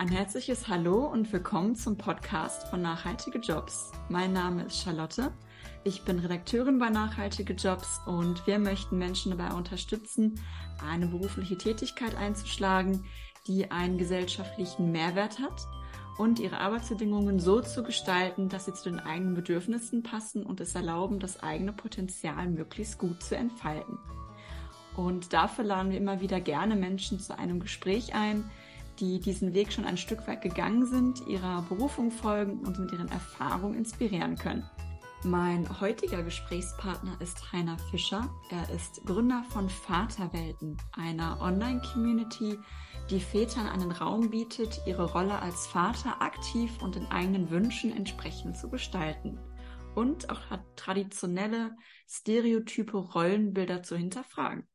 Ein herzliches Hallo und willkommen zum Podcast von Nachhaltige Jobs. Mein Name ist Charlotte. Ich bin Redakteurin bei Nachhaltige Jobs und wir möchten Menschen dabei unterstützen, eine berufliche Tätigkeit einzuschlagen, die einen gesellschaftlichen Mehrwert hat und ihre Arbeitsbedingungen so zu gestalten, dass sie zu den eigenen Bedürfnissen passen und es erlauben, das eigene Potenzial möglichst gut zu entfalten. Und dafür laden wir immer wieder gerne Menschen zu einem Gespräch ein, die diesen Weg schon ein Stück weit gegangen sind, ihrer Berufung folgen und mit ihren Erfahrungen inspirieren können. Mein heutiger Gesprächspartner ist Heiner Fischer. Er ist Gründer von Vaterwelten, einer Online-Community, die Vätern einen Raum bietet, ihre Rolle als Vater aktiv und den eigenen Wünschen entsprechend zu gestalten und auch traditionelle, stereotype Rollenbilder zu hinterfragen.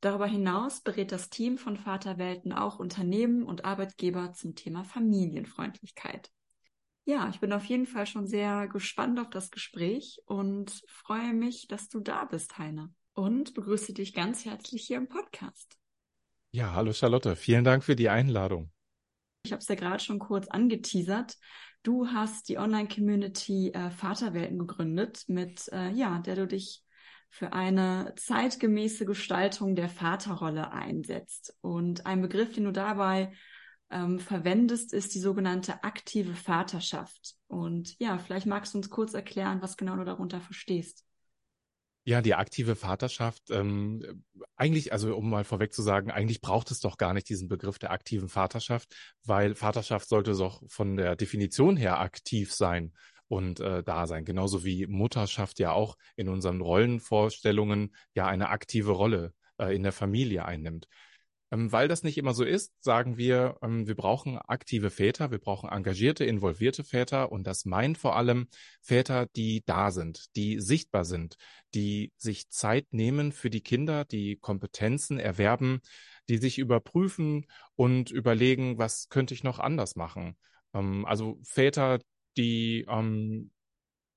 Darüber hinaus berät das Team von Vaterwelten auch Unternehmen und Arbeitgeber zum Thema Familienfreundlichkeit. Ja, ich bin auf jeden Fall schon sehr gespannt auf das Gespräch und freue mich, dass du da bist, Heiner. Und begrüße dich ganz herzlich hier im Podcast. Ja, hallo Charlotte, vielen Dank für die Einladung. Ich habe es ja gerade schon kurz angeteasert. Du hast die Online-Community äh, Vaterwelten gegründet, mit äh, ja, der du dich für eine zeitgemäße Gestaltung der Vaterrolle einsetzt. Und ein Begriff, den du dabei ähm, verwendest, ist die sogenannte aktive Vaterschaft. Und ja, vielleicht magst du uns kurz erklären, was genau du darunter verstehst. Ja, die aktive Vaterschaft, ähm, eigentlich, also um mal vorweg zu sagen, eigentlich braucht es doch gar nicht diesen Begriff der aktiven Vaterschaft, weil Vaterschaft sollte doch von der Definition her aktiv sein und äh, da sein. Genauso wie Mutterschaft ja auch in unseren Rollenvorstellungen ja eine aktive Rolle äh, in der Familie einnimmt. Ähm, weil das nicht immer so ist, sagen wir, ähm, wir brauchen aktive Väter, wir brauchen engagierte, involvierte Väter und das meint vor allem Väter, die da sind, die sichtbar sind, die sich Zeit nehmen für die Kinder, die Kompetenzen erwerben, die sich überprüfen und überlegen, was könnte ich noch anders machen. Ähm, also Väter, die ähm,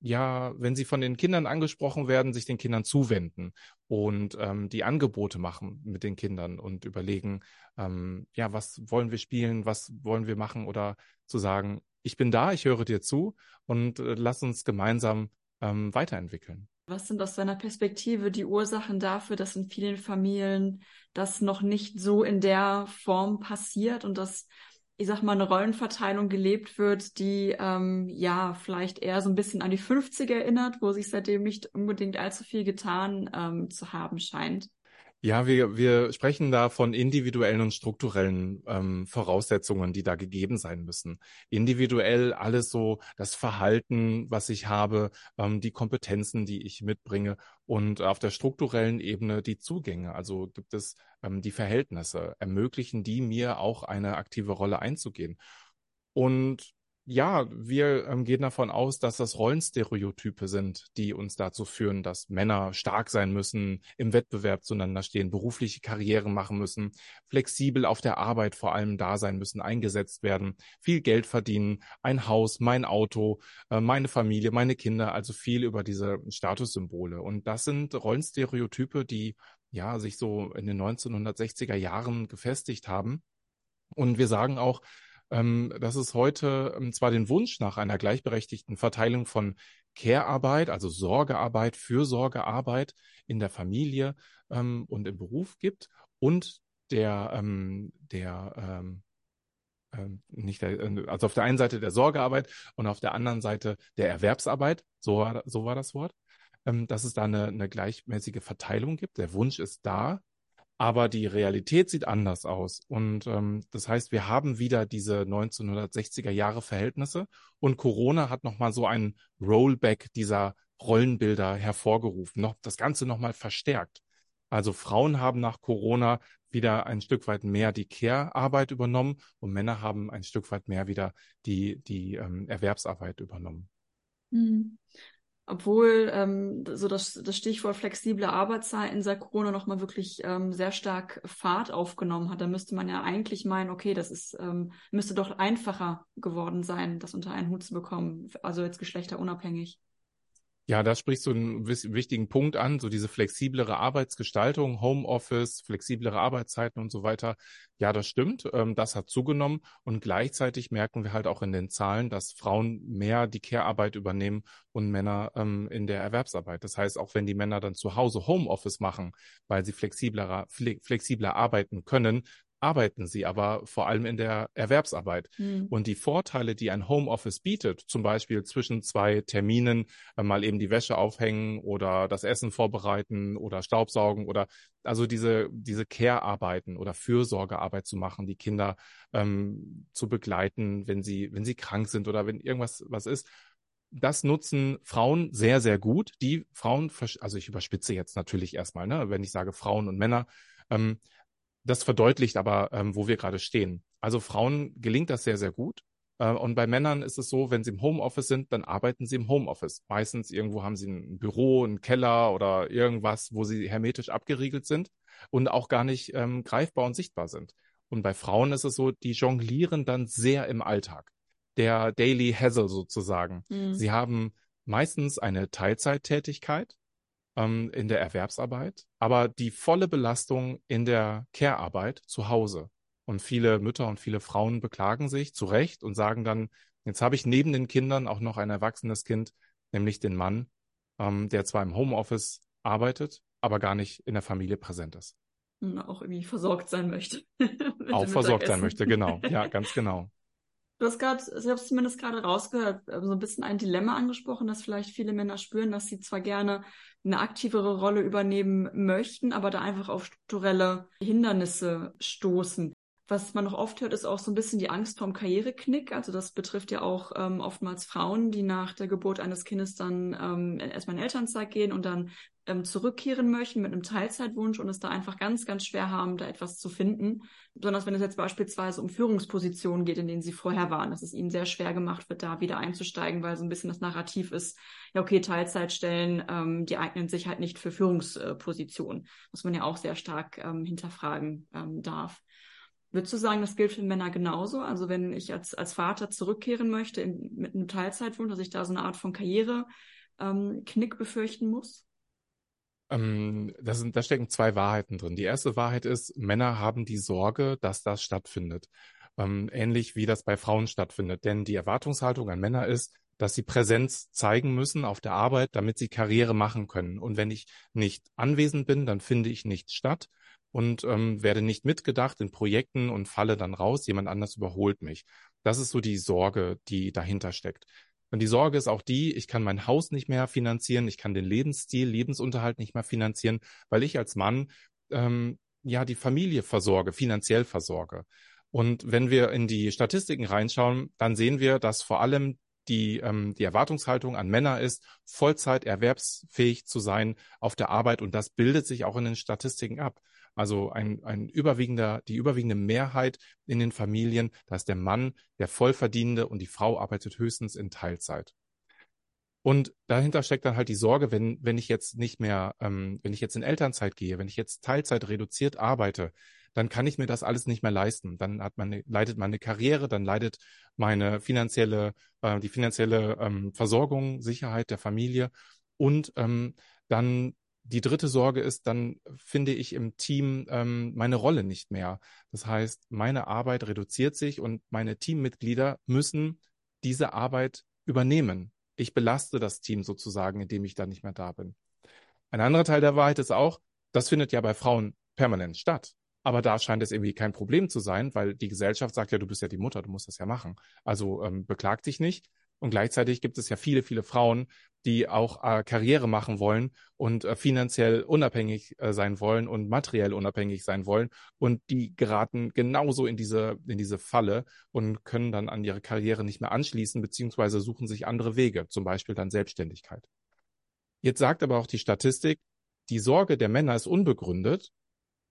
ja, wenn sie von den Kindern angesprochen werden, sich den Kindern zuwenden und ähm, die Angebote machen mit den Kindern und überlegen, ähm, ja, was wollen wir spielen, was wollen wir machen oder zu sagen, ich bin da, ich höre dir zu und äh, lass uns gemeinsam ähm, weiterentwickeln. Was sind aus deiner Perspektive die Ursachen dafür, dass in vielen Familien das noch nicht so in der Form passiert und dass ich sag mal, eine Rollenverteilung gelebt wird, die ähm, ja vielleicht eher so ein bisschen an die 50er erinnert, wo sich seitdem nicht unbedingt allzu viel getan ähm, zu haben scheint. Ja, wir, wir sprechen da von individuellen und strukturellen ähm, Voraussetzungen, die da gegeben sein müssen. Individuell alles so das Verhalten, was ich habe, ähm, die Kompetenzen, die ich mitbringe und auf der strukturellen Ebene die Zugänge. Also gibt es ähm, die Verhältnisse, ermöglichen die mir auch eine aktive Rolle einzugehen. Und ja, wir ähm, gehen davon aus, dass das Rollenstereotype sind, die uns dazu führen, dass Männer stark sein müssen, im Wettbewerb zueinander stehen, berufliche Karrieren machen müssen, flexibel auf der Arbeit vor allem da sein müssen, eingesetzt werden, viel Geld verdienen, ein Haus, mein Auto, äh, meine Familie, meine Kinder, also viel über diese Statussymbole. Und das sind Rollenstereotype, die ja sich so in den 1960er Jahren gefestigt haben. Und wir sagen auch, dass es heute ähm, zwar den Wunsch nach einer gleichberechtigten Verteilung von Care-Arbeit, also Sorgearbeit, Fürsorgearbeit in der Familie ähm, und im Beruf gibt und der, ähm, der ähm, ähm nicht der, äh, also auf der einen Seite der Sorgearbeit und auf der anderen Seite der Erwerbsarbeit, so war, so war das Wort, ähm, dass es da eine, eine gleichmäßige Verteilung gibt. Der Wunsch ist da, aber die Realität sieht anders aus. Und ähm, das heißt, wir haben wieder diese 1960er Jahre Verhältnisse und Corona hat nochmal so ein Rollback dieser Rollenbilder hervorgerufen, noch das Ganze nochmal verstärkt. Also Frauen haben nach Corona wieder ein Stück weit mehr die Care-Arbeit übernommen und Männer haben ein Stück weit mehr wieder die, die ähm, Erwerbsarbeit übernommen. Obwohl ähm, so das, das Stichwort flexible Arbeitszeiten seit Corona nochmal wirklich ähm, sehr stark Fahrt aufgenommen hat, da müsste man ja eigentlich meinen, okay, das ist ähm, müsste doch einfacher geworden sein, das unter einen Hut zu bekommen, also jetzt geschlechterunabhängig. Ja, da sprichst du einen wichtigen Punkt an, so diese flexiblere Arbeitsgestaltung, Homeoffice, flexiblere Arbeitszeiten und so weiter. Ja, das stimmt. Ähm, das hat zugenommen und gleichzeitig merken wir halt auch in den Zahlen, dass Frauen mehr die Care-Arbeit übernehmen und Männer ähm, in der Erwerbsarbeit. Das heißt, auch wenn die Männer dann zu Hause Homeoffice machen, weil sie flexibler, flexibler arbeiten können, arbeiten sie aber vor allem in der Erwerbsarbeit. Mhm. Und die Vorteile, die ein Homeoffice bietet, zum Beispiel zwischen zwei Terminen äh, mal eben die Wäsche aufhängen oder das Essen vorbereiten oder Staubsaugen oder also diese, diese Care-Arbeiten oder Fürsorgearbeit zu machen, die Kinder ähm, zu begleiten, wenn sie, wenn sie krank sind oder wenn irgendwas was ist, das nutzen Frauen sehr, sehr gut. Die Frauen, also ich überspitze jetzt natürlich erstmal, ne, wenn ich sage Frauen und Männer, ähm, das verdeutlicht aber, ähm, wo wir gerade stehen. Also Frauen gelingt das sehr, sehr gut. Äh, und bei Männern ist es so, wenn sie im Homeoffice sind, dann arbeiten sie im Homeoffice. Meistens irgendwo haben sie ein Büro, einen Keller oder irgendwas, wo sie hermetisch abgeriegelt sind und auch gar nicht ähm, greifbar und sichtbar sind. Und bei Frauen ist es so, die jonglieren dann sehr im Alltag. Der Daily Hassle sozusagen. Mhm. Sie haben meistens eine Teilzeittätigkeit, ähm, in der Erwerbsarbeit, aber die volle Belastung in der Care-Arbeit zu Hause. Und viele Mütter und viele Frauen beklagen sich zu Recht und sagen dann, jetzt habe ich neben den Kindern auch noch ein erwachsenes Kind, nämlich den Mann, ähm, der zwar im Homeoffice arbeitet, aber gar nicht in der Familie präsent ist. Auch irgendwie versorgt sein möchte. auch versorgt sein möchte, genau. Ja, ganz genau. Du hast gerade, ich habe zumindest gerade rausgehört, äh, so ein bisschen ein Dilemma angesprochen, dass vielleicht viele Männer spüren, dass sie zwar gerne eine aktivere Rolle übernehmen möchten, aber da einfach auf strukturelle Hindernisse stoßen. Was man noch oft hört, ist auch so ein bisschen die Angst vorm Karriereknick. Also das betrifft ja auch ähm, oftmals Frauen, die nach der Geburt eines Kindes dann ähm, erstmal in Elternzeit gehen und dann ähm, zurückkehren möchten mit einem Teilzeitwunsch und es da einfach ganz, ganz schwer haben, da etwas zu finden. Besonders wenn es jetzt beispielsweise um Führungspositionen geht, in denen sie vorher waren, dass es ihnen sehr schwer gemacht wird, da wieder einzusteigen, weil so ein bisschen das Narrativ ist, ja okay, Teilzeitstellen, ähm, die eignen sich halt nicht für Führungspositionen, was man ja auch sehr stark ähm, hinterfragen ähm, darf. Würdest du sagen, das gilt für Männer genauso? Also wenn ich als, als Vater zurückkehren möchte in, mit einem Teilzeitwunsch, dass ich da so eine Art von Karriere ähm, befürchten muss? Ähm, das sind, da stecken zwei Wahrheiten drin. Die erste Wahrheit ist, Männer haben die Sorge, dass das stattfindet. Ähm, ähnlich wie das bei Frauen stattfindet. Denn die Erwartungshaltung an Männer ist, dass sie Präsenz zeigen müssen auf der Arbeit, damit sie Karriere machen können. Und wenn ich nicht anwesend bin, dann finde ich nichts statt und ähm, werde nicht mitgedacht in Projekten und falle dann raus, jemand anders überholt mich. Das ist so die Sorge, die dahinter steckt. Und die Sorge ist auch die, ich kann mein Haus nicht mehr finanzieren, ich kann den Lebensstil, Lebensunterhalt nicht mehr finanzieren, weil ich als Mann ähm, ja die Familie versorge, finanziell versorge. Und wenn wir in die Statistiken reinschauen, dann sehen wir, dass vor allem die, ähm, die Erwartungshaltung an Männer ist, Vollzeit erwerbsfähig zu sein auf der Arbeit. Und das bildet sich auch in den Statistiken ab. Also ein, ein überwiegender, die überwiegende Mehrheit in den Familien, da ist der Mann der Vollverdienende und die Frau arbeitet höchstens in Teilzeit. Und dahinter steckt dann halt die Sorge, wenn, wenn ich jetzt nicht mehr, ähm, wenn ich jetzt in Elternzeit gehe, wenn ich jetzt Teilzeit reduziert arbeite, dann kann ich mir das alles nicht mehr leisten. Dann hat man, leidet meine Karriere, dann leidet meine finanzielle, äh, die finanzielle ähm, Versorgung, Sicherheit der Familie und ähm, dann die dritte Sorge ist, dann finde ich im Team ähm, meine Rolle nicht mehr. Das heißt, meine Arbeit reduziert sich und meine Teammitglieder müssen diese Arbeit übernehmen. Ich belaste das Team sozusagen, indem ich da nicht mehr da bin. Ein anderer Teil der Wahrheit ist auch, das findet ja bei Frauen permanent statt. Aber da scheint es irgendwie kein Problem zu sein, weil die Gesellschaft sagt ja, du bist ja die Mutter, du musst das ja machen. Also ähm, beklag dich nicht. Und gleichzeitig gibt es ja viele, viele Frauen, die auch äh, Karriere machen wollen und äh, finanziell unabhängig äh, sein wollen und materiell unabhängig sein wollen. Und die geraten genauso in diese, in diese Falle und können dann an ihre Karriere nicht mehr anschließen, beziehungsweise suchen sich andere Wege, zum Beispiel dann Selbstständigkeit. Jetzt sagt aber auch die Statistik, die Sorge der Männer ist unbegründet.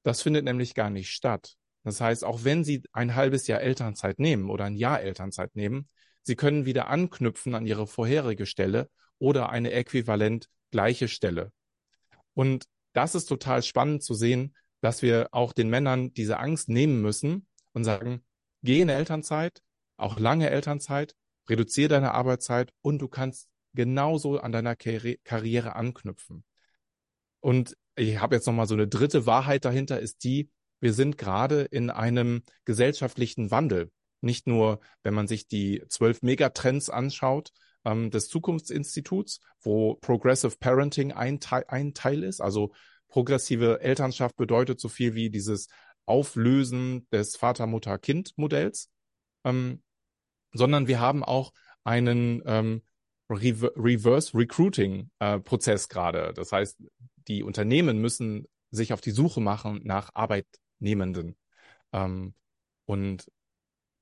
Das findet nämlich gar nicht statt. Das heißt, auch wenn sie ein halbes Jahr Elternzeit nehmen oder ein Jahr Elternzeit nehmen, Sie können wieder anknüpfen an Ihre vorherige Stelle oder eine äquivalent gleiche Stelle. Und das ist total spannend zu sehen, dass wir auch den Männern diese Angst nehmen müssen und sagen, geh in Elternzeit, auch lange Elternzeit, reduziere deine Arbeitszeit und du kannst genauso an deiner Karri Karriere anknüpfen. Und ich habe jetzt noch mal so eine dritte Wahrheit dahinter, ist die, wir sind gerade in einem gesellschaftlichen Wandel. Nicht nur, wenn man sich die zwölf Megatrends anschaut ähm, des Zukunftsinstituts, wo Progressive Parenting ein Teil, ein Teil ist. Also progressive Elternschaft bedeutet so viel wie dieses Auflösen des Vater-Mutter-Kind-Modells, ähm, sondern wir haben auch einen ähm, Reverse Recruiting äh, gerade. Das heißt, die Unternehmen müssen sich auf die Suche machen nach Arbeitnehmenden. Ähm, und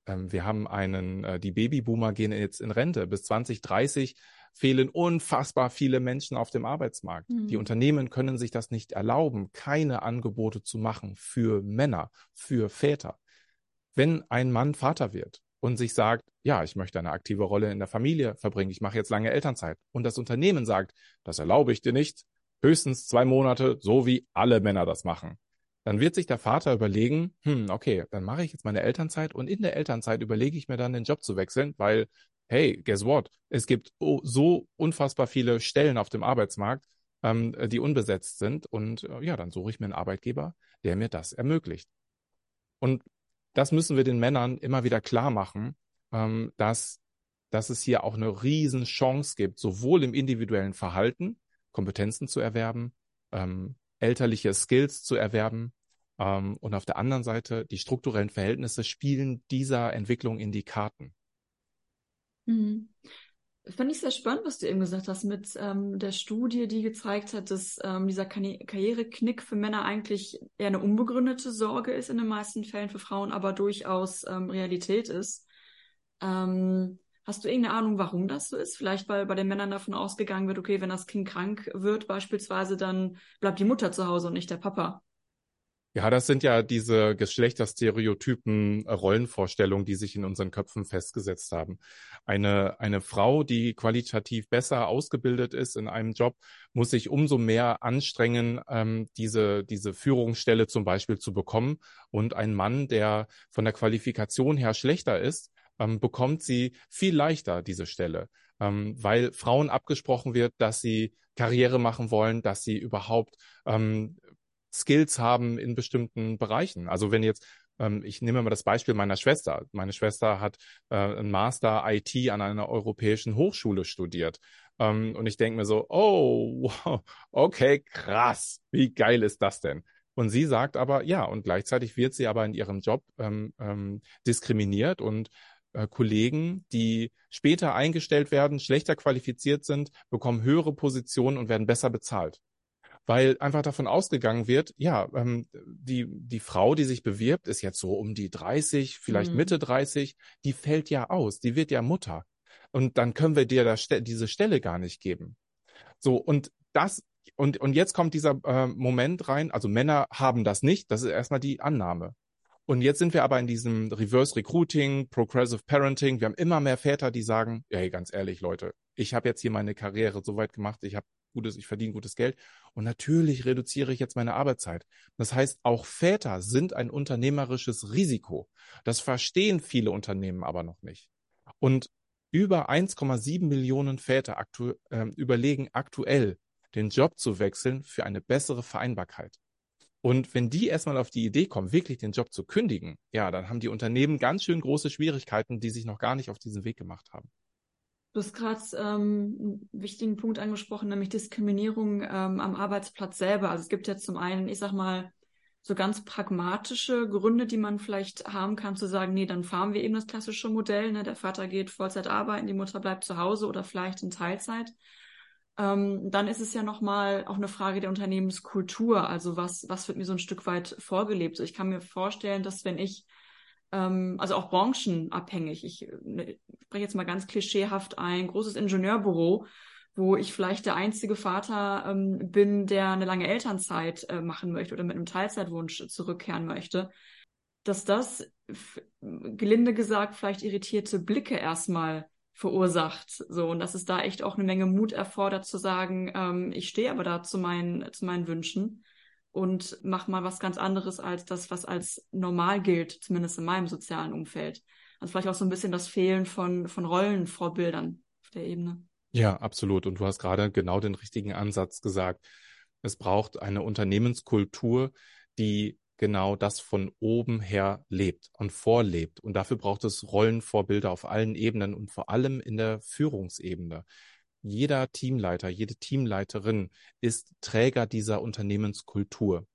wir haben einen, äh, die Babyboomer gehen jetzt in Rente. Bis 2030 fehlen unfassbar viele Menschen auf dem Arbeitsmarkt. Mhm. Die Unternehmen können sich das nicht erlauben, keine Angebote zu machen für Männer, für Väter. Wenn ein Mann Vater wird und sich sagt, ja, ich möchte eine aktive Rolle in der Familie verbringen, ich mache jetzt lange Elternzeit und das Unternehmen sagt, das erlaube ich dir nicht, höchstens zwei Monate, so wie alle Männer das machen. Dann wird sich der Vater überlegen, hm, okay, dann mache ich jetzt meine Elternzeit und in der Elternzeit überlege ich mir dann den Job zu wechseln, weil, hey, guess what? Es gibt so unfassbar viele Stellen auf dem Arbeitsmarkt, ähm, die unbesetzt sind und äh, ja, dann suche ich mir einen Arbeitgeber, der mir das ermöglicht. Und das müssen wir den Männern immer wieder klar machen, ähm, dass, dass es hier auch eine riesen Chance gibt, sowohl im individuellen Verhalten, Kompetenzen zu erwerben, ähm, elterliche Skills zu erwerben. Ähm, und auf der anderen Seite, die strukturellen Verhältnisse spielen dieser Entwicklung in die Karten. Mhm. Fand ich sehr spannend, was du eben gesagt hast mit ähm, der Studie, die gezeigt hat, dass ähm, dieser Karriereknick für Männer eigentlich eher eine unbegründete Sorge ist in den meisten Fällen für Frauen, aber durchaus ähm, Realität ist. Ähm, Hast du irgendeine Ahnung, warum das so ist? Vielleicht, weil bei den Männern davon ausgegangen wird, okay, wenn das Kind krank wird beispielsweise, dann bleibt die Mutter zu Hause und nicht der Papa. Ja, das sind ja diese Geschlechterstereotypen, äh, Rollenvorstellungen, die sich in unseren Köpfen festgesetzt haben. Eine, eine Frau, die qualitativ besser ausgebildet ist in einem Job, muss sich umso mehr anstrengen, ähm, diese, diese Führungsstelle zum Beispiel zu bekommen. Und ein Mann, der von der Qualifikation her schlechter ist, ähm, bekommt sie viel leichter diese Stelle, ähm, weil Frauen abgesprochen wird, dass sie Karriere machen wollen, dass sie überhaupt ähm, Skills haben in bestimmten Bereichen. Also wenn jetzt ähm, ich nehme mal das Beispiel meiner Schwester. Meine Schwester hat äh, ein Master IT an einer europäischen Hochschule studiert. Ähm, und ich denke mir so, oh, wow, okay, krass. Wie geil ist das denn? Und sie sagt aber, ja, und gleichzeitig wird sie aber in ihrem Job ähm, ähm, diskriminiert und äh, Kollegen, die später eingestellt werden, schlechter qualifiziert sind, bekommen höhere Positionen und werden besser bezahlt. Weil einfach davon ausgegangen wird, ja, ähm, die, die Frau, die sich bewirbt, ist jetzt so um die 30, vielleicht mhm. Mitte 30, die fällt ja aus, die wird ja Mutter. Und dann können wir dir das, diese Stelle gar nicht geben. So, und das, und, und jetzt kommt dieser äh, Moment rein, also Männer haben das nicht, das ist erstmal die Annahme. Und jetzt sind wir aber in diesem Reverse Recruiting, Progressive Parenting. Wir haben immer mehr Väter, die sagen, hey, ganz ehrlich, Leute, ich habe jetzt hier meine Karriere so weit gemacht, ich habe gutes, ich verdiene gutes Geld und natürlich reduziere ich jetzt meine Arbeitszeit. Das heißt, auch Väter sind ein unternehmerisches Risiko. Das verstehen viele Unternehmen aber noch nicht. Und über 1,7 Millionen Väter aktu äh, überlegen aktuell, den Job zu wechseln für eine bessere Vereinbarkeit. Und wenn die erstmal auf die Idee kommen, wirklich den Job zu kündigen, ja, dann haben die Unternehmen ganz schön große Schwierigkeiten, die sich noch gar nicht auf diesen Weg gemacht haben. Du hast gerade ähm, einen wichtigen Punkt angesprochen, nämlich Diskriminierung ähm, am Arbeitsplatz selber. Also es gibt ja zum einen, ich sag mal, so ganz pragmatische Gründe, die man vielleicht haben kann, zu sagen, nee, dann fahren wir eben das klassische Modell. Ne? Der Vater geht Vollzeit arbeiten, die Mutter bleibt zu Hause oder vielleicht in Teilzeit ähm, dann ist es ja nochmal auch eine Frage der Unternehmenskultur. Also was, was wird mir so ein Stück weit vorgelebt? Ich kann mir vorstellen, dass wenn ich, also auch branchenabhängig, ich ne, spreche jetzt mal ganz klischeehaft ein. Großes Ingenieurbüro, wo ich vielleicht der einzige Vater ähm, bin, der eine lange Elternzeit äh, machen möchte oder mit einem Teilzeitwunsch zurückkehren möchte, dass das gelinde gesagt vielleicht irritierte Blicke erstmal verursacht. So, und dass es da echt auch eine Menge Mut erfordert zu sagen, ähm, ich stehe aber da zu meinen, zu meinen Wünschen und mach mal was ganz anderes als das, was als normal gilt, zumindest in meinem sozialen Umfeld. Also vielleicht auch so ein bisschen das Fehlen von, von Rollenvorbildern auf der Ebene. Ja, absolut. Und du hast gerade genau den richtigen Ansatz gesagt. Es braucht eine Unternehmenskultur, die genau das von oben her lebt und vorlebt. Und dafür braucht es Rollenvorbilder auf allen Ebenen und vor allem in der Führungsebene. Jeder Teamleiter, jede Teamleiterin ist Träger dieser Unternehmenskultur,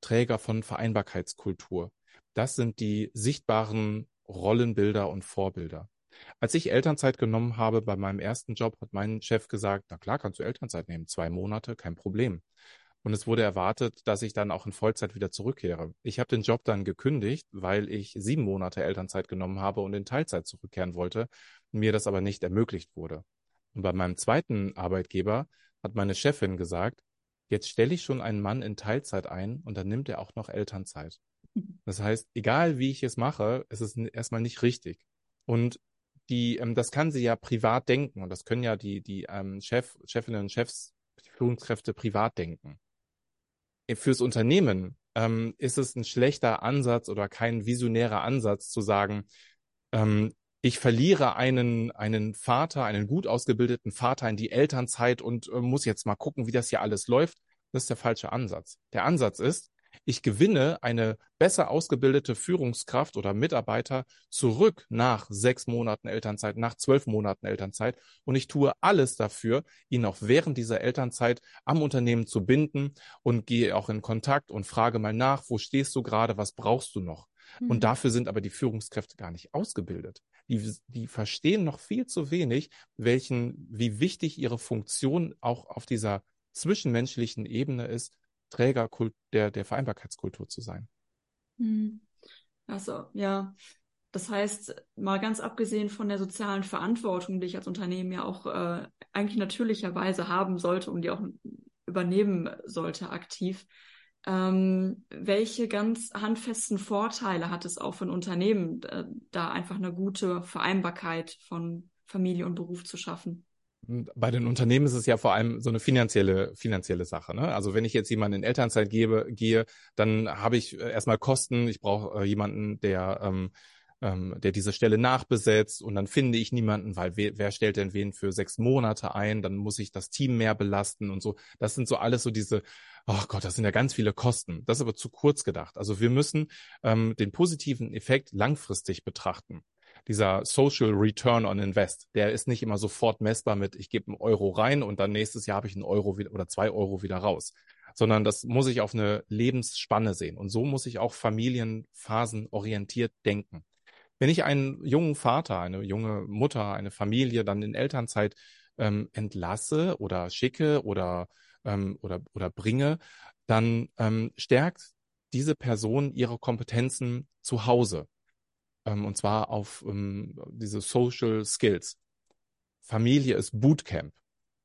Träger von Vereinbarkeitskultur. Das sind die sichtbaren Rollenbilder und Vorbilder. Als ich Elternzeit genommen habe bei meinem ersten Job, hat mein Chef gesagt, na klar, kannst du Elternzeit nehmen, zwei Monate, kein Problem. Und es wurde erwartet, dass ich dann auch in Vollzeit wieder zurückkehre. Ich habe den Job dann gekündigt, weil ich sieben Monate Elternzeit genommen habe und in Teilzeit zurückkehren wollte, mir das aber nicht ermöglicht wurde. Und bei meinem zweiten Arbeitgeber hat meine Chefin gesagt, jetzt stelle ich schon einen Mann in Teilzeit ein und dann nimmt er auch noch Elternzeit. Das heißt, egal wie ich es mache, es ist erstmal nicht richtig. Und die, ähm, das kann sie ja privat denken und das können ja die, die ähm, Chef, Chefinnen und Chefs, die Führungskräfte privat denken fürs Unternehmen ähm, ist es ein schlechter Ansatz oder kein visionärer Ansatz zu sagen, ähm, ich verliere einen, einen Vater, einen gut ausgebildeten Vater in die Elternzeit und äh, muss jetzt mal gucken, wie das hier alles läuft. Das ist der falsche Ansatz. Der Ansatz ist, ich gewinne eine besser ausgebildete Führungskraft oder Mitarbeiter zurück nach sechs Monaten Elternzeit, nach zwölf Monaten Elternzeit und ich tue alles dafür, ihn auch während dieser Elternzeit am Unternehmen zu binden und gehe auch in Kontakt und frage mal nach, wo stehst du gerade, was brauchst du noch? Mhm. Und dafür sind aber die Führungskräfte gar nicht ausgebildet. Die, die verstehen noch viel zu wenig, welchen, wie wichtig ihre Funktion auch auf dieser zwischenmenschlichen Ebene ist Träger der, der Vereinbarkeitskultur zu sein. Hm. Also, ja. Das heißt, mal ganz abgesehen von der sozialen Verantwortung, die ich als Unternehmen ja auch äh, eigentlich natürlicherweise haben sollte und die auch übernehmen sollte aktiv, ähm, welche ganz handfesten Vorteile hat es auch für ein Unternehmen, äh, da einfach eine gute Vereinbarkeit von Familie und Beruf zu schaffen? bei den Unternehmen ist es ja vor allem so eine finanzielle, finanzielle Sache. Ne? Also wenn ich jetzt jemanden in Elternzeit gebe, gehe, dann habe ich äh, erstmal Kosten. Ich brauche äh, jemanden, der, ähm, ähm, der diese Stelle nachbesetzt und dann finde ich niemanden, weil wer, wer stellt denn wen für sechs Monate ein? Dann muss ich das Team mehr belasten und so. Das sind so alles so diese, oh Gott, das sind ja ganz viele Kosten. Das ist aber zu kurz gedacht. Also wir müssen ähm, den positiven Effekt langfristig betrachten dieser Social Return on Invest, der ist nicht immer sofort messbar mit, ich gebe einen Euro rein und dann nächstes Jahr habe ich einen Euro wieder, oder zwei Euro wieder raus, sondern das muss ich auf eine Lebensspanne sehen. Und so muss ich auch Familienphasen orientiert denken. Wenn ich einen jungen Vater, eine junge Mutter, eine Familie dann in Elternzeit ähm, entlasse oder schicke oder, ähm, oder, oder bringe, dann ähm, stärkt diese Person ihre Kompetenzen zu Hause ähm, und zwar auf ähm, diese Social Skills. Familie ist Bootcamp.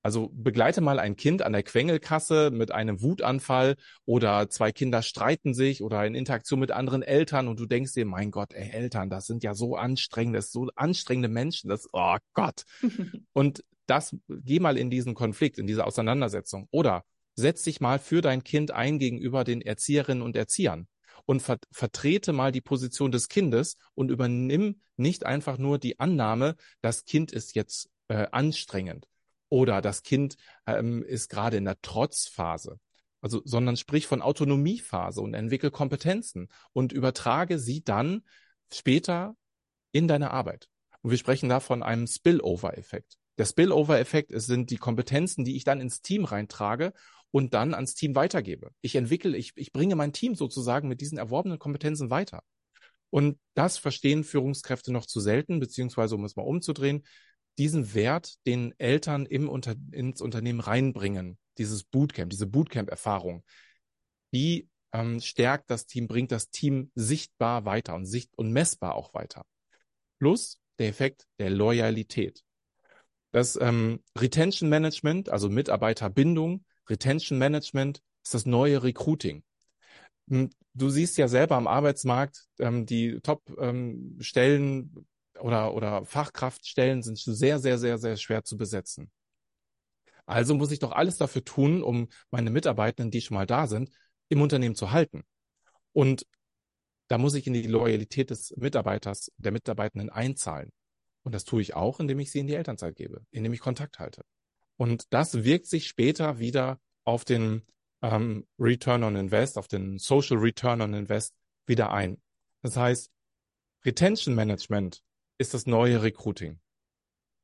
Also begleite mal ein Kind an der Quengelkasse mit einem Wutanfall oder zwei Kinder streiten sich oder in Interaktion mit anderen Eltern und du denkst dir, mein Gott, ey, Eltern, das sind ja so anstrengende, das so anstrengende Menschen, das, oh Gott. und das, geh mal in diesen Konflikt, in diese Auseinandersetzung oder setz dich mal für dein Kind ein gegenüber den Erzieherinnen und Erziehern und ver vertrete mal die Position des Kindes und übernimm nicht einfach nur die Annahme, das Kind ist jetzt äh, anstrengend oder das Kind ähm, ist gerade in der Trotzphase. Also, sondern sprich von Autonomiephase und entwickel Kompetenzen und übertrage sie dann später in deine Arbeit. Und wir sprechen da von einem Spillover-Effekt. Der Spillover-Effekt sind die Kompetenzen, die ich dann ins Team reintrage und dann ans Team weitergebe. Ich entwickle, ich, ich bringe mein Team sozusagen mit diesen erworbenen Kompetenzen weiter. Und das verstehen Führungskräfte noch zu selten, beziehungsweise um es mal umzudrehen, diesen Wert, den Eltern im Unter ins Unternehmen reinbringen, dieses Bootcamp, diese Bootcamp-Erfahrung, die ähm, stärkt das Team, bringt das Team sichtbar weiter und sicht und messbar auch weiter. Plus der Effekt der Loyalität. Das ähm, Retention Management, also Mitarbeiterbindung, Retention Management ist das neue Recruiting. Hm, du siehst ja selber am Arbeitsmarkt, ähm, die Top-Stellen ähm, oder, oder Fachkraftstellen sind sehr, sehr, sehr, sehr schwer zu besetzen. Also muss ich doch alles dafür tun, um meine Mitarbeitenden, die schon mal da sind, im Unternehmen zu halten. Und da muss ich in die Loyalität des Mitarbeiters, der Mitarbeitenden einzahlen. Und das tue ich auch, indem ich sie in die Elternzeit gebe, indem ich Kontakt halte. Und das wirkt sich später wieder auf den ähm, Return on Invest, auf den Social Return on Invest wieder ein. Das heißt, Retention Management ist das neue Recruiting.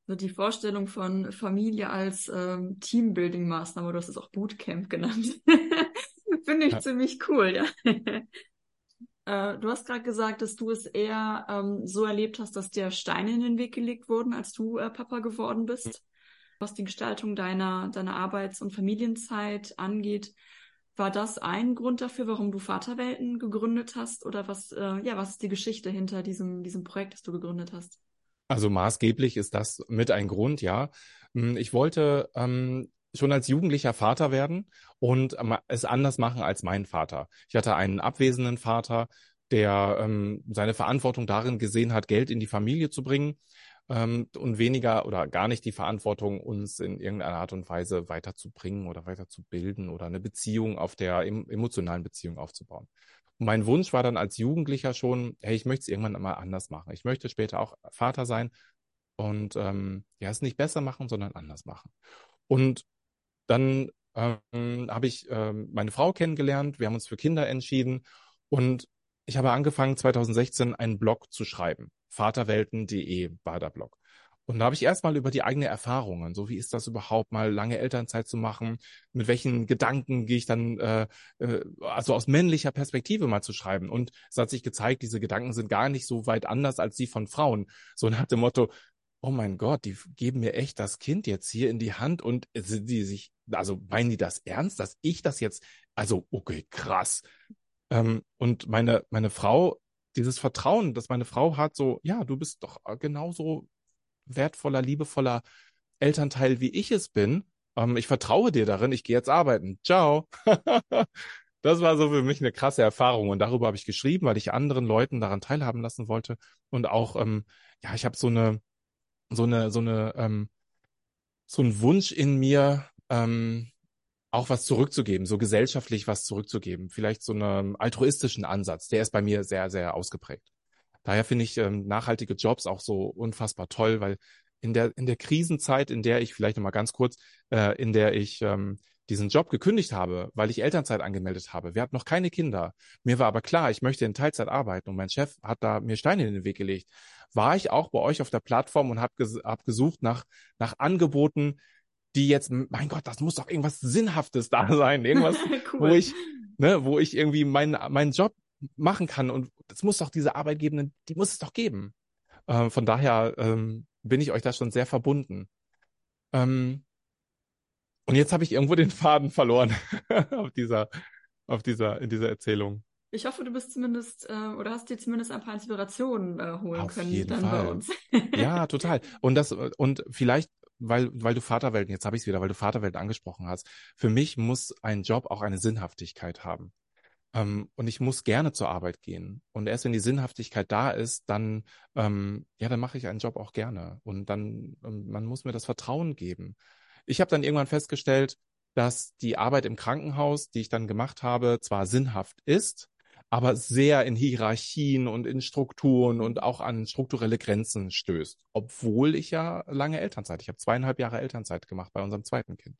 Die Vorstellung von Familie als ähm, Teambuilding-Maßnahme, du hast es auch Bootcamp genannt. Finde ich ja. ziemlich cool, ja. äh, du hast gerade gesagt, dass du es eher ähm, so erlebt hast, dass dir Steine in den Weg gelegt wurden, als du äh, Papa geworden bist. Mhm was die Gestaltung deiner, deiner Arbeits- und Familienzeit angeht. War das ein Grund dafür, warum du Vaterwelten gegründet hast? Oder was, äh, ja, was ist die Geschichte hinter diesem, diesem Projekt, das du gegründet hast? Also maßgeblich ist das mit ein Grund, ja. Hm, ich wollte ähm, schon als Jugendlicher Vater werden und es anders machen als mein Vater. Ich hatte einen abwesenden Vater, der ähm, seine Verantwortung darin gesehen hat, Geld in die Familie zu bringen ähm, und weniger oder gar nicht die Verantwortung, uns in irgendeiner Art und Weise weiterzubringen oder weiterzubilden oder eine Beziehung auf der emotionalen Beziehung aufzubauen. Mein Wunsch war dann als Jugendlicher schon, hey, ich möchte es irgendwann mal anders machen. Ich möchte später auch Vater sein und ähm, ja, es nicht besser machen, sondern anders machen. Und dann ähm, habe ich ähm, meine Frau kennengelernt, wir haben uns für Kinder entschieden und ich habe angefangen 2016 einen Blog zu schreiben vaterwelten.de war der Blog. Und da habe ich erstmal über die eigene Erfahrungen, so wie ist das überhaupt mal lange Elternzeit zu machen, mit welchen Gedanken gehe ich dann, äh, äh, also aus männlicher Perspektive mal zu schreiben. Und es hat sich gezeigt, diese Gedanken sind gar nicht so weit anders als die von Frauen. So nach dem Motto, oh mein Gott, die geben mir echt das Kind jetzt hier in die Hand und sind die sich, also meinen die das ernst, dass ich das jetzt, also okay, krass. Ähm, und meine, meine Frau dieses Vertrauen, das meine Frau hat, so, ja, du bist doch genauso wertvoller, liebevoller Elternteil, wie ich es bin. Ähm, ich vertraue dir darin, ich gehe jetzt arbeiten. Ciao. das war so für mich eine krasse Erfahrung und darüber habe ich geschrieben, weil ich anderen Leuten daran teilhaben lassen wollte und auch, ähm, ja, ich habe so eine, so eine, so eine, ähm, so ein Wunsch in mir, ähm, auch was zurückzugeben, so gesellschaftlich was zurückzugeben. Vielleicht so einen altruistischen Ansatz, der ist bei mir sehr, sehr ausgeprägt. Daher finde ich ähm, nachhaltige Jobs auch so unfassbar toll, weil in der, in der Krisenzeit, in der ich, vielleicht nochmal ganz kurz, äh, in der ich ähm, diesen Job gekündigt habe, weil ich Elternzeit angemeldet habe. Wir hatten noch keine Kinder. Mir war aber klar, ich möchte in Teilzeit arbeiten und mein Chef hat da mir Steine in den Weg gelegt. War ich auch bei euch auf der Plattform und habe ges hab gesucht nach, nach Angeboten, die jetzt, mein Gott, das muss doch irgendwas Sinnhaftes da sein, irgendwas, cool. wo ich, ne, wo ich irgendwie meinen meinen Job machen kann und es muss doch diese Arbeitgebenden, die muss es doch geben. Äh, von daher ähm, bin ich euch da schon sehr verbunden. Ähm, und jetzt habe ich irgendwo den Faden verloren auf dieser, auf dieser, in dieser Erzählung. Ich hoffe, du bist zumindest äh, oder hast dir zumindest ein paar Inspirationen äh, holen Auf können jeden dann Fall. bei uns. ja, total. Und das und vielleicht weil, weil du Vaterwelten, jetzt habe ich es wieder, weil du Vaterwelten angesprochen hast. Für mich muss ein Job auch eine Sinnhaftigkeit haben. Ähm, und ich muss gerne zur Arbeit gehen. Und erst wenn die Sinnhaftigkeit da ist, dann, ähm, ja, dann mache ich einen Job auch gerne. Und dann, ähm, man muss mir das Vertrauen geben. Ich habe dann irgendwann festgestellt, dass die Arbeit im Krankenhaus, die ich dann gemacht habe, zwar sinnhaft ist, aber sehr in Hierarchien und in Strukturen und auch an strukturelle Grenzen stößt. Obwohl ich ja lange Elternzeit, ich habe zweieinhalb Jahre Elternzeit gemacht bei unserem zweiten Kind.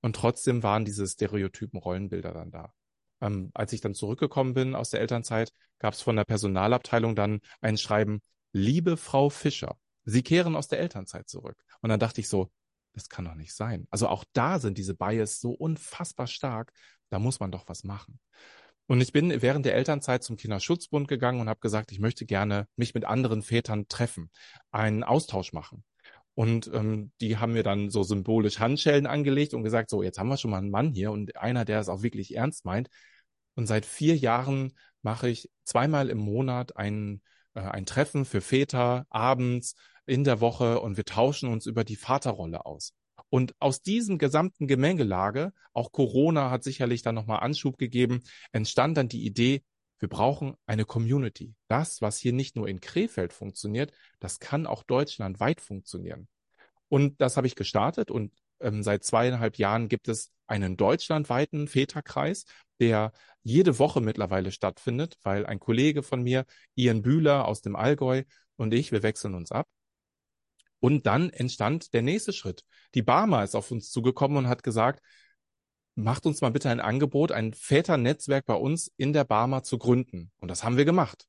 Und trotzdem waren diese stereotypen Rollenbilder dann da. Ähm, als ich dann zurückgekommen bin aus der Elternzeit, gab es von der Personalabteilung dann ein Schreiben, liebe Frau Fischer, Sie kehren aus der Elternzeit zurück. Und dann dachte ich so, das kann doch nicht sein. Also auch da sind diese Bias so unfassbar stark, da muss man doch was machen. Und ich bin während der Elternzeit zum Kinderschutzbund gegangen und habe gesagt, ich möchte gerne mich mit anderen Vätern treffen, einen Austausch machen. Und ähm, die haben mir dann so symbolisch Handschellen angelegt und gesagt, so, jetzt haben wir schon mal einen Mann hier und einer, der es auch wirklich ernst meint. Und seit vier Jahren mache ich zweimal im Monat ein, äh, ein Treffen für Väter abends in der Woche und wir tauschen uns über die Vaterrolle aus. Und aus diesem gesamten Gemengelage, auch Corona hat sicherlich dann nochmal Anschub gegeben, entstand dann die Idee, wir brauchen eine Community. Das, was hier nicht nur in Krefeld funktioniert, das kann auch deutschlandweit funktionieren. Und das habe ich gestartet und ähm, seit zweieinhalb Jahren gibt es einen deutschlandweiten Väterkreis, der jede Woche mittlerweile stattfindet, weil ein Kollege von mir, Ian Bühler aus dem Allgäu und ich, wir wechseln uns ab. Und dann entstand der nächste Schritt. Die Barmer ist auf uns zugekommen und hat gesagt, macht uns mal bitte ein Angebot, ein Väternetzwerk bei uns in der Barmer zu gründen. Und das haben wir gemacht.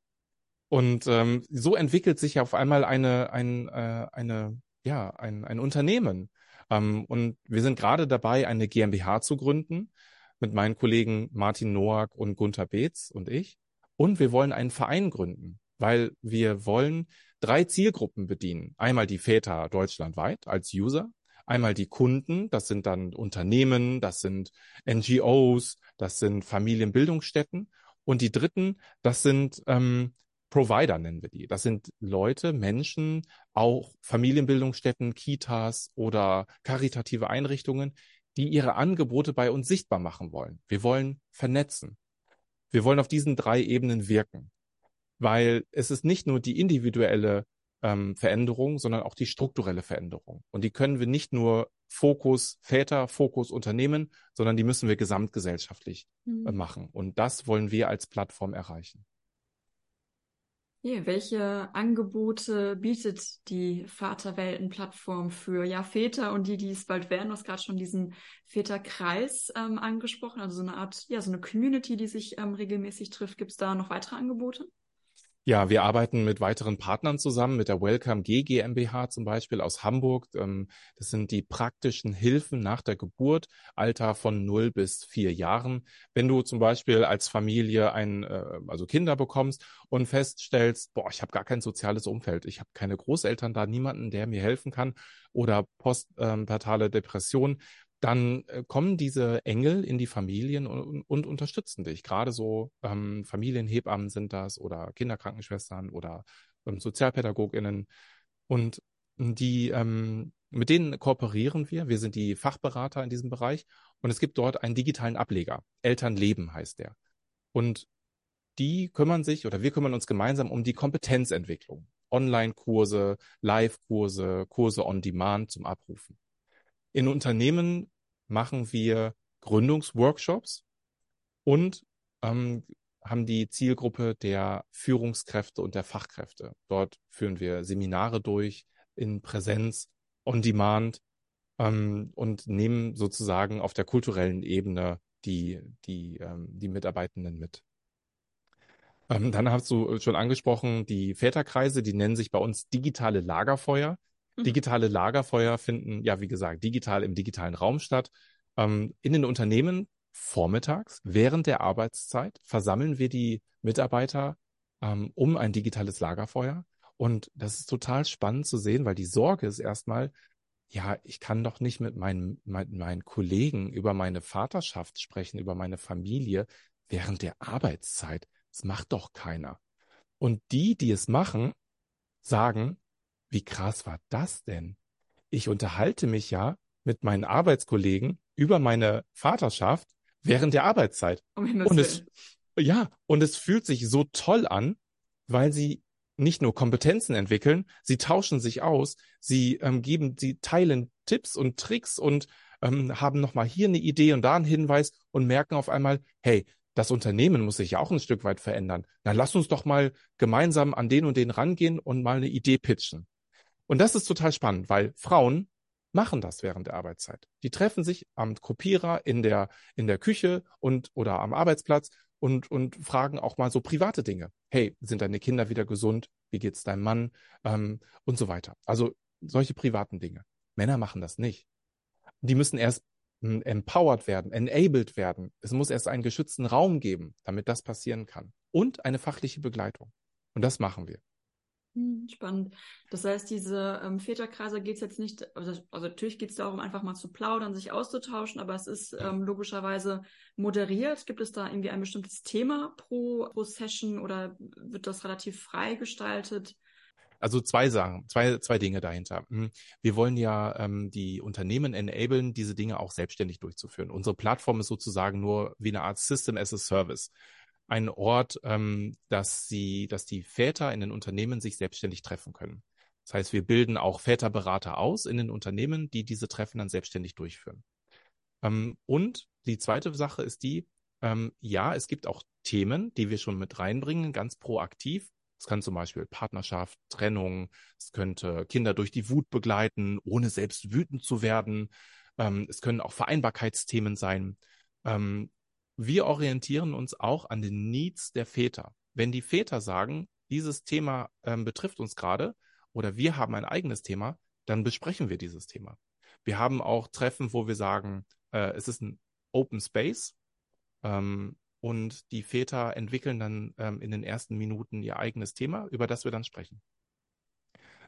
Und ähm, so entwickelt sich ja auf einmal eine, ein, äh, eine, ja, ein, ein Unternehmen. Ähm, und wir sind gerade dabei, eine GmbH zu gründen mit meinen Kollegen Martin Noack und Gunther Beetz und ich. Und wir wollen einen Verein gründen, weil wir wollen drei Zielgruppen bedienen. Einmal die Väter deutschlandweit als User, einmal die Kunden, das sind dann Unternehmen, das sind NGOs, das sind Familienbildungsstätten. Und die dritten, das sind ähm, Provider nennen wir die. Das sind Leute, Menschen, auch Familienbildungsstätten, Kitas oder karitative Einrichtungen, die ihre Angebote bei uns sichtbar machen wollen. Wir wollen vernetzen. Wir wollen auf diesen drei Ebenen wirken, weil es ist nicht nur die individuelle ähm, Veränderung, sondern auch die strukturelle Veränderung. Und die können wir nicht nur Fokus Väter, Fokus Unternehmen, sondern die müssen wir gesamtgesellschaftlich mhm. äh, machen. Und das wollen wir als Plattform erreichen. Yeah, welche Angebote bietet die Vaterwelten-Plattform für ja, Väter und die, die es bald werden? Du hast gerade schon diesen Väterkreis ähm, angesprochen, also so eine Art, ja, so eine Community, die sich ähm, regelmäßig trifft. Gibt es da noch weitere Angebote? Ja, wir arbeiten mit weiteren Partnern zusammen, mit der Welcome G GmbH zum Beispiel aus Hamburg. Ähm, das sind die praktischen Hilfen nach der Geburt, Alter von 0 bis 4 Jahren. Wenn du zum Beispiel als Familie ein, äh, also Kinder bekommst und feststellst, boah, ich habe gar kein soziales Umfeld, ich habe keine Großeltern da, niemanden, der mir helfen kann oder postpartale Depression, dann äh, kommen diese Engel in die Familien und, und unterstützen dich. Gerade so ähm, Familienhebammen sind das oder Kinderkrankenschwestern oder ähm, Sozialpädagoginnen. Und die, ähm, mit denen kooperieren wir. Wir sind die Fachberater in diesem Bereich und es gibt dort einen digitalen Ableger. Elternleben heißt der. Und die kümmern sich oder wir kümmern uns gemeinsam um die Kompetenzentwicklung. Online-Kurse, Live-Kurse, Kurse on Demand zum Abrufen. In Unternehmen machen wir Gründungsworkshops und ähm, haben die Zielgruppe der Führungskräfte und der Fachkräfte. Dort führen wir Seminare durch in Präsenz, on Demand ähm, und nehmen sozusagen auf der kulturellen Ebene die, die, ähm, die Mitarbeitenden mit. Ähm, dann hast du schon angesprochen, die Väterkreise, die nennen sich bei uns digitale Lagerfeuer. Mhm. Digitale Lagerfeuer finden, ja, wie gesagt, digital im digitalen Raum statt. Ähm, in den Unternehmen vormittags, während der Arbeitszeit, versammeln wir die Mitarbeiter ähm, um ein digitales Lagerfeuer. Und das ist total spannend zu sehen, weil die Sorge ist erstmal, ja, ich kann doch nicht mit meinen, mit meinen Kollegen über meine Vaterschaft sprechen, über meine Familie während der Arbeitszeit. Das macht doch keiner. Und die, die es machen, sagen, wie krass war das denn? Ich unterhalte mich ja mit meinen Arbeitskollegen über meine Vaterschaft während der Arbeitszeit. Um und es, ja, und es fühlt sich so toll an, weil sie nicht nur Kompetenzen entwickeln, sie tauschen sich aus, sie ähm, geben, sie teilen Tipps und Tricks und ähm, haben nochmal hier eine Idee und da einen Hinweis und merken auf einmal, hey, das Unternehmen muss sich ja auch ein Stück weit verändern. Na, lass uns doch mal gemeinsam an den und den rangehen und mal eine Idee pitchen. Und das ist total spannend, weil Frauen machen das während der Arbeitszeit. Die treffen sich am Kopierer in der, in der Küche und oder am Arbeitsplatz und, und fragen auch mal so private Dinge. Hey, sind deine Kinder wieder gesund? Wie geht's deinem Mann? Ähm, und so weiter. Also solche privaten Dinge. Männer machen das nicht. Die müssen erst hm, empowered werden, enabled werden. Es muss erst einen geschützten Raum geben, damit das passieren kann. Und eine fachliche Begleitung. Und das machen wir. Hm, spannend. Das heißt, diese ähm, Väterkreise geht es jetzt nicht, also, also natürlich geht es darum, einfach mal zu plaudern, sich auszutauschen, aber es ist ähm, logischerweise moderiert. Gibt es da irgendwie ein bestimmtes Thema pro, pro Session oder wird das relativ frei gestaltet? Also zwei Sachen, zwei, zwei Dinge dahinter. Hm, wir wollen ja ähm, die Unternehmen enablen, diese Dinge auch selbstständig durchzuführen. Unsere Plattform ist sozusagen nur wie eine Art System as a Service ein Ort, ähm, dass sie, dass die Väter in den Unternehmen sich selbstständig treffen können. Das heißt, wir bilden auch Väterberater aus in den Unternehmen, die diese Treffen dann selbstständig durchführen. Ähm, und die zweite Sache ist die, ähm, ja, es gibt auch Themen, die wir schon mit reinbringen, ganz proaktiv. Es kann zum Beispiel Partnerschaft, Trennung, es könnte Kinder durch die Wut begleiten, ohne selbst wütend zu werden. Ähm, es können auch Vereinbarkeitsthemen sein. Ähm, wir orientieren uns auch an den Needs der Väter. Wenn die Väter sagen, dieses Thema ähm, betrifft uns gerade oder wir haben ein eigenes Thema, dann besprechen wir dieses Thema. Wir haben auch Treffen, wo wir sagen, äh, es ist ein Open Space ähm, und die Väter entwickeln dann ähm, in den ersten Minuten ihr eigenes Thema, über das wir dann sprechen.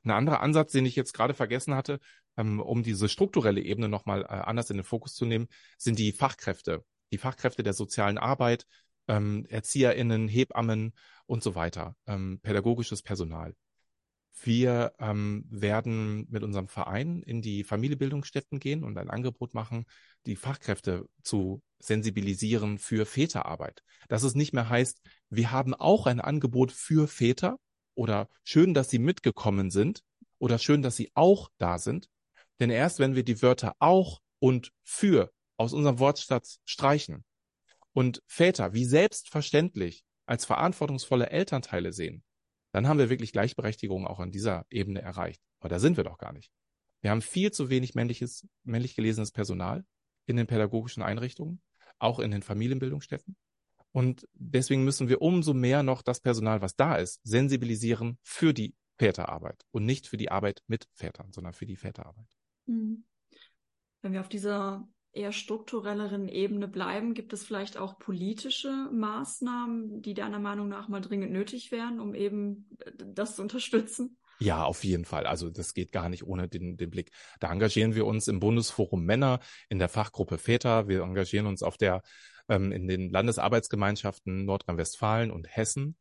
Ein anderer Ansatz, den ich jetzt gerade vergessen hatte, ähm, um diese strukturelle Ebene nochmal äh, anders in den Fokus zu nehmen, sind die Fachkräfte. Die Fachkräfte der sozialen Arbeit, ähm, ErzieherInnen, Hebammen und so weiter, ähm, pädagogisches Personal. Wir ähm, werden mit unserem Verein in die Familienbildungsstätten gehen und ein Angebot machen, die Fachkräfte zu sensibilisieren für Väterarbeit. Dass es nicht mehr heißt, wir haben auch ein Angebot für Väter oder schön, dass sie mitgekommen sind oder schön, dass sie auch da sind. Denn erst wenn wir die Wörter auch und für aus unserem Wortschatz streichen und Väter wie selbstverständlich als verantwortungsvolle Elternteile sehen, dann haben wir wirklich Gleichberechtigung auch an dieser Ebene erreicht. Aber da sind wir doch gar nicht. Wir haben viel zu wenig männliches, männlich gelesenes Personal in den pädagogischen Einrichtungen, auch in den Familienbildungsstätten. Und deswegen müssen wir umso mehr noch das Personal, was da ist, sensibilisieren für die Väterarbeit und nicht für die Arbeit mit Vätern, sondern für die Väterarbeit. Hm. Wenn wir auf dieser eher strukturelleren Ebene bleiben, gibt es vielleicht auch politische Maßnahmen, die deiner Meinung nach mal dringend nötig wären, um eben das zu unterstützen? Ja, auf jeden Fall. Also das geht gar nicht ohne den, den Blick. Da engagieren wir uns im Bundesforum Männer, in der Fachgruppe Väter. Wir engagieren uns auf der ähm, in den Landesarbeitsgemeinschaften Nordrhein-Westfalen und Hessen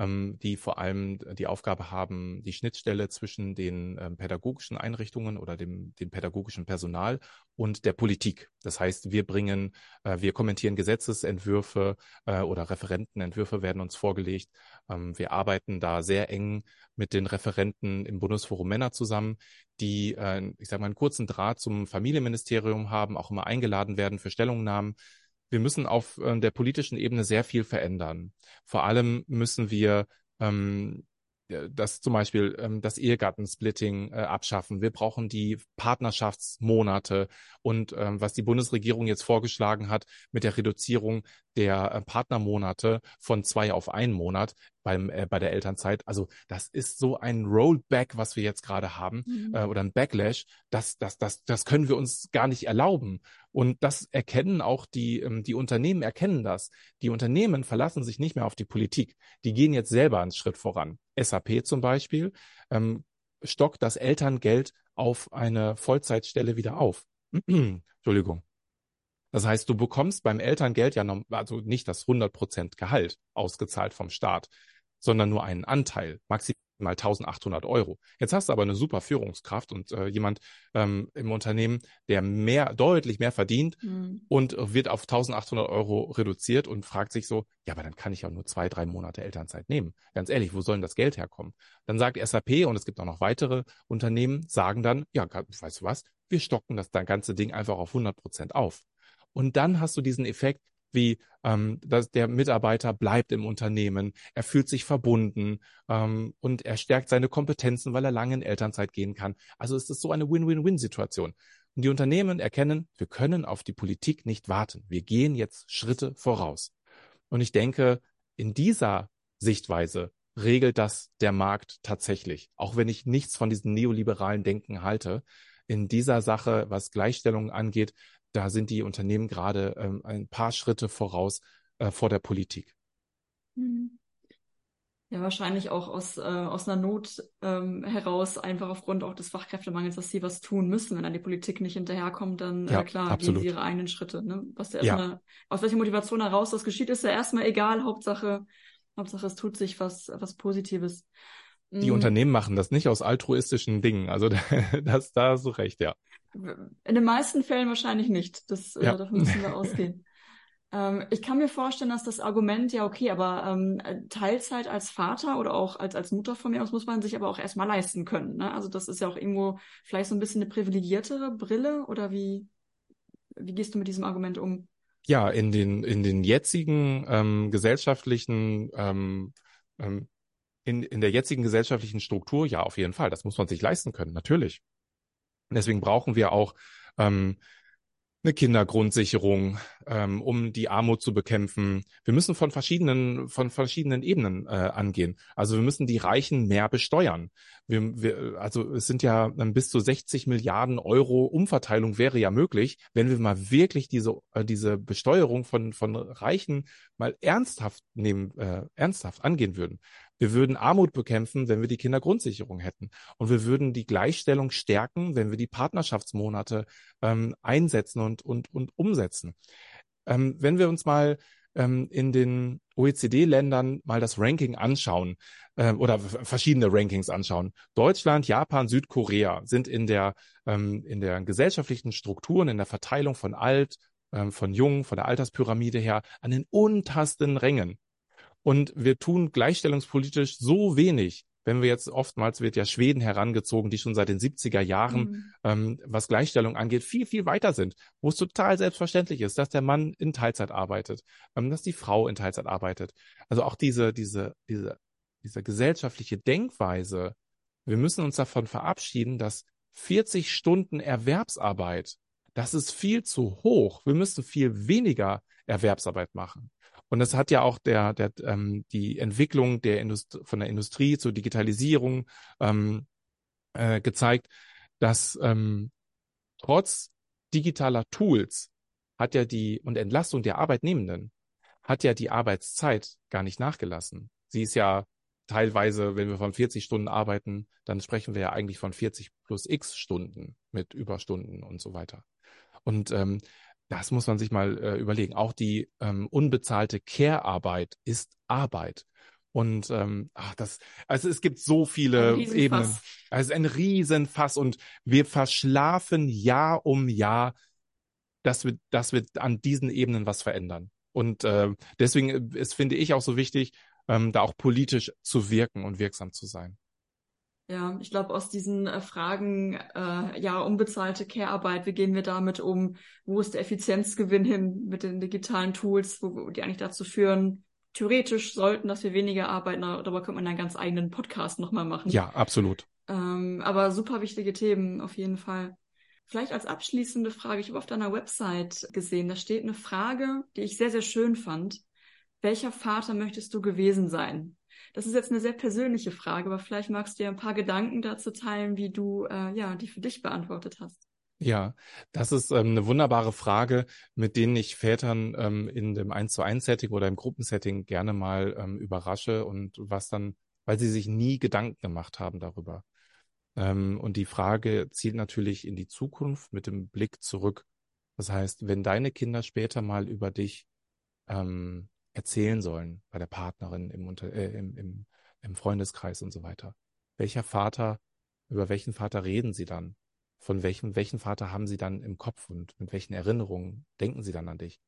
ähm, die vor allem die Aufgabe haben, die Schnittstelle zwischen den ähm, pädagogischen Einrichtungen oder dem, dem pädagogischen Personal und der Politik. Das heißt, wir bringen, äh, wir kommentieren Gesetzesentwürfe äh, oder Referentenentwürfe werden uns vorgelegt. Ähm, wir arbeiten da sehr eng mit den Referenten im Bundesforum Männer zusammen, die, äh, ich sage mal, einen kurzen Draht zum Familienministerium haben, auch immer eingeladen werden für Stellungnahmen wir müssen auf äh, der politischen Ebene sehr viel verändern. Vor allem müssen wir ähm, das zum Beispiel ähm, das Ehegattensplitting äh, abschaffen. Wir brauchen die Partnerschaftsmonate und ähm, was die Bundesregierung jetzt vorgeschlagen hat mit der Reduzierung der äh, Partnermonate von zwei auf einen Monat beim äh, bei der Elternzeit. Also das ist so ein Rollback, was wir jetzt gerade haben mhm. äh, oder ein Backlash. Das das das das können wir uns gar nicht erlauben. Und das erkennen auch die ähm, die Unternehmen erkennen das. Die Unternehmen verlassen sich nicht mehr auf die Politik. Die gehen jetzt selber einen Schritt voran. SAP zum Beispiel ähm, stockt das Elterngeld auf eine Vollzeitstelle wieder auf. Entschuldigung. Das heißt, du bekommst beim Elterngeld ja noch, also nicht das 100% Gehalt ausgezahlt vom Staat, sondern nur einen Anteil, maximal 1800 Euro. Jetzt hast du aber eine super Führungskraft und äh, jemand ähm, im Unternehmen, der mehr, deutlich mehr verdient mhm. und wird auf 1800 Euro reduziert und fragt sich so, ja, aber dann kann ich ja nur zwei, drei Monate Elternzeit nehmen. Ganz ehrlich, wo soll denn das Geld herkommen? Dann sagt SAP und es gibt auch noch weitere Unternehmen, sagen dann, ja, weißt du was, wir stocken das ganze Ding einfach auf 100 Prozent auf. Und dann hast du diesen Effekt, wie ähm, dass der Mitarbeiter bleibt im Unternehmen, er fühlt sich verbunden ähm, und er stärkt seine Kompetenzen, weil er lange in Elternzeit gehen kann. Also es ist so eine Win-Win-Win-Situation. Und die Unternehmen erkennen, wir können auf die Politik nicht warten. Wir gehen jetzt Schritte voraus. Und ich denke, in dieser Sichtweise regelt das der Markt tatsächlich. Auch wenn ich nichts von diesem neoliberalen Denken halte, in dieser Sache, was Gleichstellung angeht, da sind die Unternehmen gerade ähm, ein paar Schritte voraus äh, vor der Politik. Mhm. Ja, wahrscheinlich auch aus, äh, aus einer Not ähm, heraus, einfach aufgrund auch des Fachkräftemangels, dass sie was tun müssen. Wenn dann die Politik nicht hinterherkommt, dann äh, ja, klar absolut. gehen sie ihre eigenen Schritte. Ne? Was ja erstmal, ja. aus welcher Motivation heraus das geschieht, ist ja erstmal egal. Hauptsache, Hauptsache es tut sich was, was Positives. Die mhm. Unternehmen machen das nicht aus altruistischen Dingen. Also das, da hast du recht, ja. In den meisten Fällen wahrscheinlich nicht. Das, äh, ja. davon müssen wir ausgehen. Ähm, ich kann mir vorstellen, dass das Argument, ja, okay, aber ähm, Teilzeit als Vater oder auch als, als Mutter von mir aus muss man sich aber auch erstmal leisten können. Ne? Also das ist ja auch irgendwo vielleicht so ein bisschen eine privilegiertere Brille oder wie, wie gehst du mit diesem Argument um? Ja, in den, in den jetzigen ähm, gesellschaftlichen ähm, ähm, in, in der jetzigen gesellschaftlichen Struktur, ja, auf jeden Fall. Das muss man sich leisten können, natürlich. deswegen brauchen wir auch ähm, eine Kindergrundsicherung, ähm, um die Armut zu bekämpfen. Wir müssen von verschiedenen, von verschiedenen Ebenen äh, angehen. Also wir müssen die Reichen mehr besteuern. Wir, wir, also es sind ja bis zu 60 Milliarden Euro Umverteilung wäre ja möglich, wenn wir mal wirklich diese, äh, diese Besteuerung von, von Reichen mal ernsthaft nehmen, äh, ernsthaft angehen würden. Wir würden Armut bekämpfen, wenn wir die Kindergrundsicherung hätten. Und wir würden die Gleichstellung stärken, wenn wir die Partnerschaftsmonate ähm, einsetzen und, und, und umsetzen. Ähm, wenn wir uns mal ähm, in den OECD-Ländern mal das Ranking anschauen äh, oder verschiedene Rankings anschauen. Deutschland, Japan, Südkorea sind in der, ähm, in der gesellschaftlichen Strukturen, in der Verteilung von alt, ähm, von jung, von der Alterspyramide her an den untersten Rängen. Und wir tun gleichstellungspolitisch so wenig. Wenn wir jetzt oftmals wird ja Schweden herangezogen, die schon seit den 70er Jahren, mhm. ähm, was Gleichstellung angeht, viel, viel weiter sind, wo es total selbstverständlich ist, dass der Mann in Teilzeit arbeitet, ähm, dass die Frau in Teilzeit arbeitet. Also auch diese, diese, diese, diese gesellschaftliche Denkweise, wir müssen uns davon verabschieden, dass 40 Stunden Erwerbsarbeit, das ist viel zu hoch. Wir müssen viel weniger Erwerbsarbeit machen. Und das hat ja auch der, der, ähm, die Entwicklung der Indust von der Industrie zur Digitalisierung ähm, äh, gezeigt, dass ähm, trotz digitaler Tools hat ja die und Entlastung der Arbeitnehmenden hat ja die Arbeitszeit gar nicht nachgelassen. Sie ist ja teilweise, wenn wir von 40 Stunden arbeiten, dann sprechen wir ja eigentlich von 40 plus x Stunden mit Überstunden und so weiter. Und ähm, das muss man sich mal äh, überlegen. Auch die ähm, unbezahlte Care-Arbeit ist Arbeit. Und ähm, ach, das, also es gibt so viele Ebenen. Es ist ein Riesenfass und wir verschlafen Jahr um Jahr, dass wir, dass wir an diesen Ebenen was verändern. Und äh, deswegen ist, finde ich auch so wichtig, ähm, da auch politisch zu wirken und wirksam zu sein. Ja, ich glaube, aus diesen äh, Fragen, äh, ja, unbezahlte Care-Arbeit, wie gehen wir damit um? Wo ist der Effizienzgewinn hin mit den digitalen Tools, wo, die eigentlich dazu führen, theoretisch sollten, dass wir weniger arbeiten, darüber könnte man einen ganz eigenen Podcast nochmal machen. Ja, absolut. Ähm, aber super wichtige Themen, auf jeden Fall. Vielleicht als abschließende Frage, ich habe auf deiner Website gesehen, da steht eine Frage, die ich sehr, sehr schön fand. Welcher Vater möchtest du gewesen sein? Das ist jetzt eine sehr persönliche Frage, aber vielleicht magst du dir ein paar Gedanken dazu teilen, wie du äh, ja die für dich beantwortet hast. Ja, das ist ähm, eine wunderbare Frage, mit denen ich Vätern ähm, in dem 1 zu 1 Setting oder im Gruppensetting gerne mal ähm, überrasche und was dann, weil sie sich nie Gedanken gemacht haben darüber. Ähm, und die Frage zielt natürlich in die Zukunft mit dem Blick zurück. Das heißt, wenn deine Kinder später mal über dich ähm, erzählen sollen bei der Partnerin im, Unter äh, im, im, im Freundeskreis und so weiter. Welcher Vater, über welchen Vater reden sie dann? Von welchem, welchen Vater haben sie dann im Kopf und mit welchen Erinnerungen denken sie dann an dich?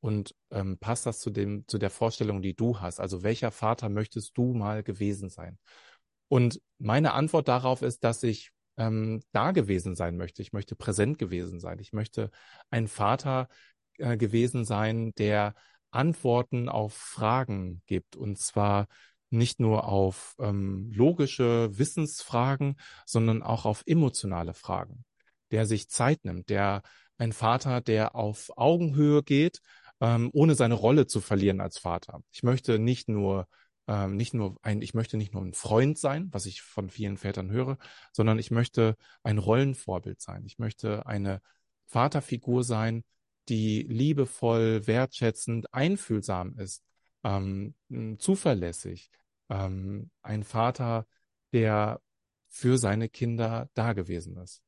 Und ähm, passt das zu dem, zu der Vorstellung, die du hast? Also welcher Vater möchtest du mal gewesen sein? Und meine Antwort darauf ist, dass ich ähm, da gewesen sein möchte. Ich möchte präsent gewesen sein. Ich möchte ein Vater äh, gewesen sein, der Antworten auf Fragen gibt. Und zwar nicht nur auf ähm, logische Wissensfragen, sondern auch auf emotionale Fragen. Der sich Zeit nimmt, der ein Vater, der auf Augenhöhe geht, ähm, ohne seine Rolle zu verlieren als Vater. Ich möchte nicht nur ähm, nicht nur ein, ich möchte nicht nur ein Freund sein, was ich von vielen Vätern höre, sondern ich möchte ein Rollenvorbild sein. Ich möchte eine Vaterfigur sein, die liebevoll, wertschätzend, einfühlsam ist, ähm, zuverlässig, ähm, ein Vater, der für seine Kinder da gewesen ist.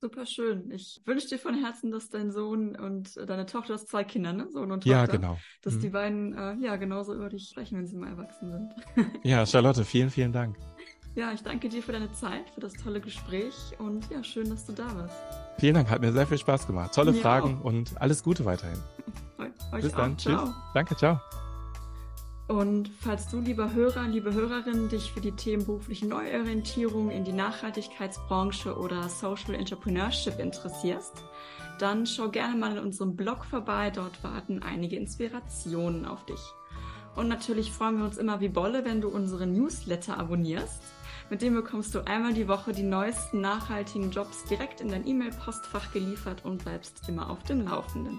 Super schön. Ich wünsche dir von Herzen, dass dein Sohn und deine Tochter, du hast zwei Kinder, ne? Sohn und Tochter. Ja, genau. Dass mhm. die beiden äh, ja genauso über dich sprechen, wenn sie mal erwachsen sind. ja, Charlotte, vielen, vielen Dank. Ja, ich danke dir für deine Zeit, für das tolle Gespräch und ja, schön, dass du da warst. Vielen Dank, hat mir sehr viel Spaß gemacht. Tolle mir Fragen auch. und alles Gute weiterhin. Euch Bis dann. Ciao. Tschüss. Danke, ciao. Und falls du, lieber Hörer, liebe Hörerin, dich für die Themen berufliche Neuorientierung in die Nachhaltigkeitsbranche oder Social Entrepreneurship interessierst, dann schau gerne mal in unserem Blog vorbei. Dort warten einige Inspirationen auf dich. Und natürlich freuen wir uns immer wie Bolle, wenn du unseren Newsletter abonnierst. Mit dem bekommst du einmal die Woche die neuesten nachhaltigen Jobs direkt in dein E-Mail-Postfach geliefert und bleibst immer auf dem Laufenden.